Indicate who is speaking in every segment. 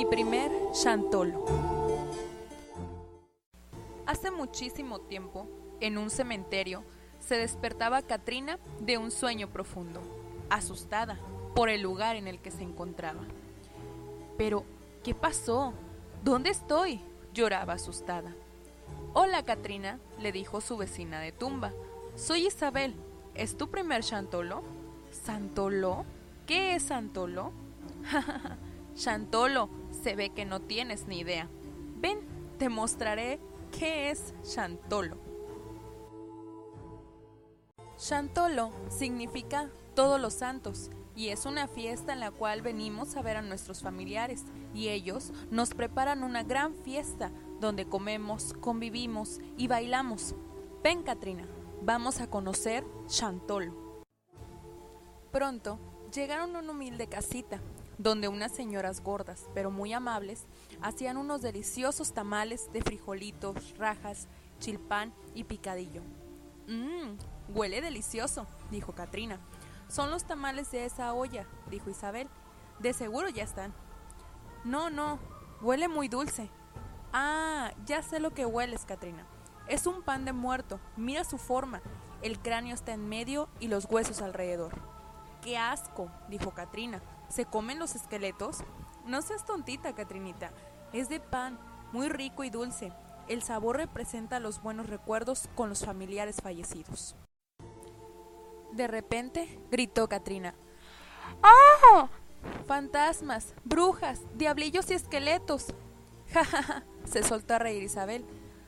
Speaker 1: Mi primer chantolo. Hace muchísimo tiempo, en un cementerio, se despertaba Katrina de un sueño profundo, asustada por el lugar en el que se encontraba. Pero, ¿qué pasó? ¿Dónde estoy? lloraba asustada. Hola, Katrina, le dijo su vecina de tumba. Soy Isabel. ¿Es tu primer chantolo? ¿Santolo? ¿Qué es Santolo? Chantolo, se ve que no tienes ni idea. Ven, te mostraré qué es Chantolo. Chantolo significa todos los santos y es una fiesta en la cual venimos a ver a nuestros familiares y ellos nos preparan una gran fiesta donde comemos, convivimos y bailamos. Ven, Katrina, vamos a conocer Chantolo. Pronto llegaron a una humilde casita donde unas señoras gordas, pero muy amables, hacían unos deliciosos tamales de frijolitos, rajas, chilpán y picadillo. Mmm, huele delicioso, dijo Katrina. Son los tamales de esa olla, dijo Isabel. De seguro ya están. No, no, huele muy dulce. Ah, ya sé lo que hueles, Katrina. Es un pan de muerto, mira su forma. El cráneo está en medio y los huesos alrededor. ¡Qué asco! dijo Katrina. ¿Se comen los esqueletos? No seas tontita, Catrinita. Es de pan, muy rico y dulce. El sabor representa los buenos recuerdos con los familiares fallecidos. De repente, gritó Katrina. ¡Ah! Fantasmas, brujas, diablillos y esqueletos. Ja, ja, ja, se soltó a reír Isabel.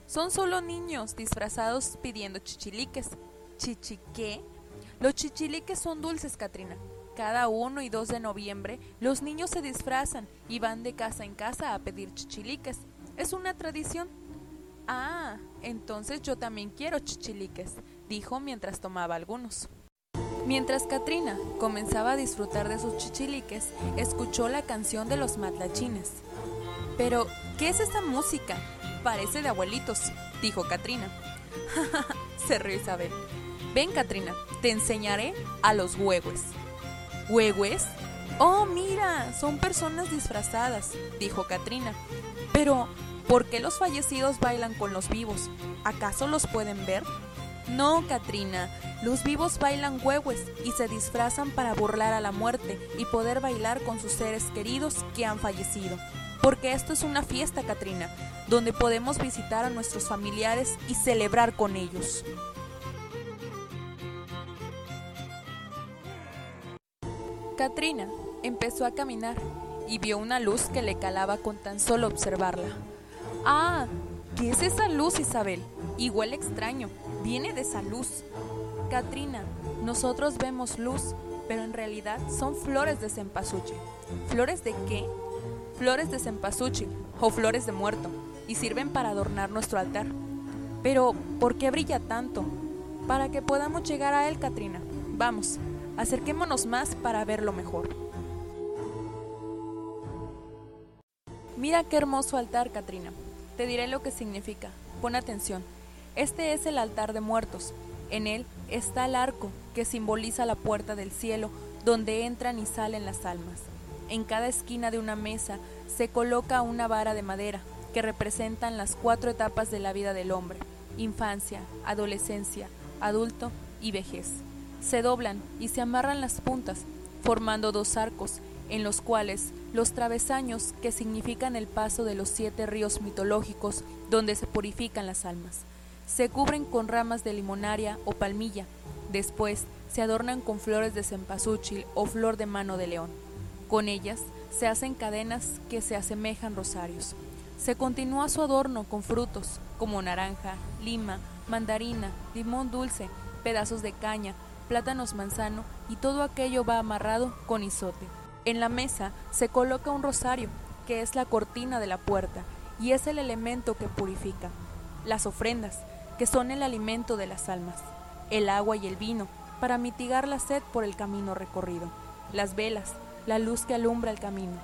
Speaker 1: Son solo niños disfrazados pidiendo chichiliques. ¿Chichiqué? Los chichiliques son dulces, Katrina. Cada 1 y 2 de noviembre, los niños se disfrazan y van de casa en casa a pedir chichiliques. Es una tradición. Ah, entonces yo también quiero chichiliques, dijo mientras tomaba algunos. Mientras Katrina comenzaba a disfrutar de sus chichiliques, escuchó la canción de los matlachines. Pero, ¿qué es esa música? Parece de abuelitos, dijo Katrina. se rió Isabel. Ven, Katrina, te enseñaré a los huevos. ¿Huehues? Oh, mira, son personas disfrazadas, dijo Katrina. Pero, ¿por qué los fallecidos bailan con los vivos? ¿Acaso los pueden ver? No, Katrina, los vivos bailan huehues y se disfrazan para burlar a la muerte y poder bailar con sus seres queridos que han fallecido. Porque esto es una fiesta, Katrina, donde podemos visitar a nuestros familiares y celebrar con ellos. Katrina empezó a caminar y vio una luz que le calaba con tan solo observarla. Ah, ¿qué es esa luz, Isabel? Huele extraño. Viene de esa luz. Katrina, nosotros vemos luz, pero en realidad son flores de cempasúchil. ¿Flores de qué? Flores de cempasúchil o flores de muerto y sirven para adornar nuestro altar. Pero, ¿por qué brilla tanto? Para que podamos llegar a él, Katrina. Vamos, Acerquémonos más para verlo mejor. Mira qué hermoso altar, Katrina. Te diré lo que significa. Pon atención. Este es el altar de muertos. En él está el arco, que simboliza la puerta del cielo, donde entran y salen las almas. En cada esquina de una mesa se coloca una vara de madera, que representan las cuatro etapas de la vida del hombre, infancia, adolescencia, adulto y vejez se doblan y se amarran las puntas, formando dos arcos, en los cuales los travesaños, que significan el paso de los siete ríos mitológicos donde se purifican las almas, se cubren con ramas de limonaria o palmilla, después se adornan con flores de cempasúchil o flor de mano de león. Con ellas se hacen cadenas que se asemejan rosarios. Se continúa su adorno con frutos como naranja, lima, mandarina, limón dulce, pedazos de caña, plátanos manzano y todo aquello va amarrado con isote. En la mesa se coloca un rosario, que es la cortina de la puerta, y es el elemento que purifica. Las ofrendas, que son el alimento de las almas. El agua y el vino, para mitigar la sed por el camino recorrido. Las velas, la luz que alumbra el camino.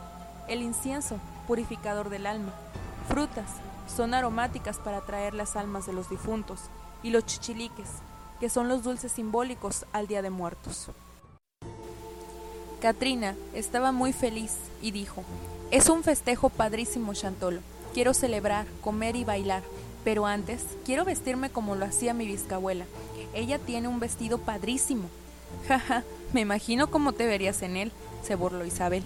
Speaker 1: El incienso, purificador del alma. Frutas, son aromáticas para atraer las almas de los difuntos. Y los chichiliques, que son los dulces simbólicos al Día de Muertos. Katrina estaba muy feliz y dijo, es un festejo padrísimo, Chantolo. Quiero celebrar, comer y bailar, pero antes quiero vestirme como lo hacía mi bisabuela. Ella tiene un vestido padrísimo. Jaja, me imagino cómo te verías en él, se burló Isabel.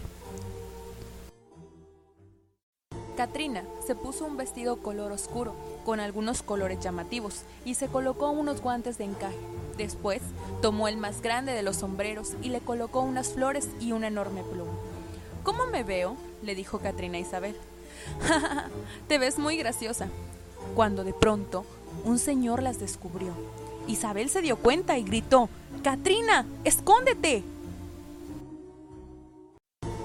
Speaker 1: Katrina se puso un vestido color oscuro, con algunos colores llamativos, y se colocó unos guantes de encaje. Después tomó el más grande de los sombreros y le colocó unas flores y una enorme pluma. ¿Cómo me veo? le dijo Katrina a Isabel. te ves muy graciosa. Cuando de pronto un señor las descubrió. Isabel se dio cuenta y gritó, Katrina, escóndete.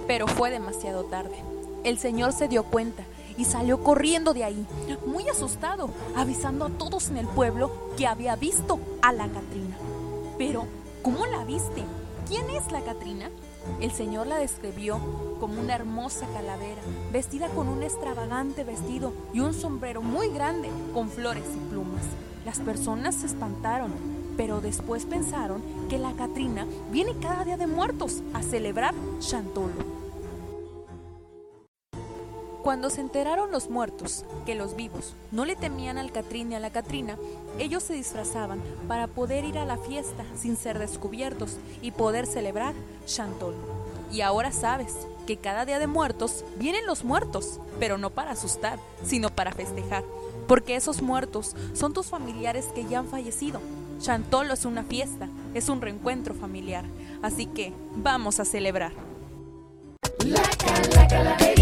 Speaker 1: Pero fue demasiado tarde. El señor se dio cuenta y salió corriendo de ahí, muy asustado, avisando a todos en el pueblo que había visto a la Catrina. Pero, ¿cómo la viste? ¿Quién es la Catrina? El señor la describió como una hermosa calavera, vestida con un extravagante vestido y un sombrero muy grande con flores y plumas. Las personas se espantaron, pero después pensaron que la Catrina viene cada día de muertos a celebrar Chantolo. Cuando se enteraron los muertos que los vivos no le temían al Catrín ni a la Catrina, ellos se disfrazaban para poder ir a la fiesta sin ser descubiertos y poder celebrar Chantol. Y ahora sabes que cada día de muertos vienen los muertos, pero no para asustar, sino para festejar, porque esos muertos son tus familiares que ya han fallecido. Chantolo es una fiesta, es un reencuentro familiar, así que vamos a celebrar.
Speaker 2: La, la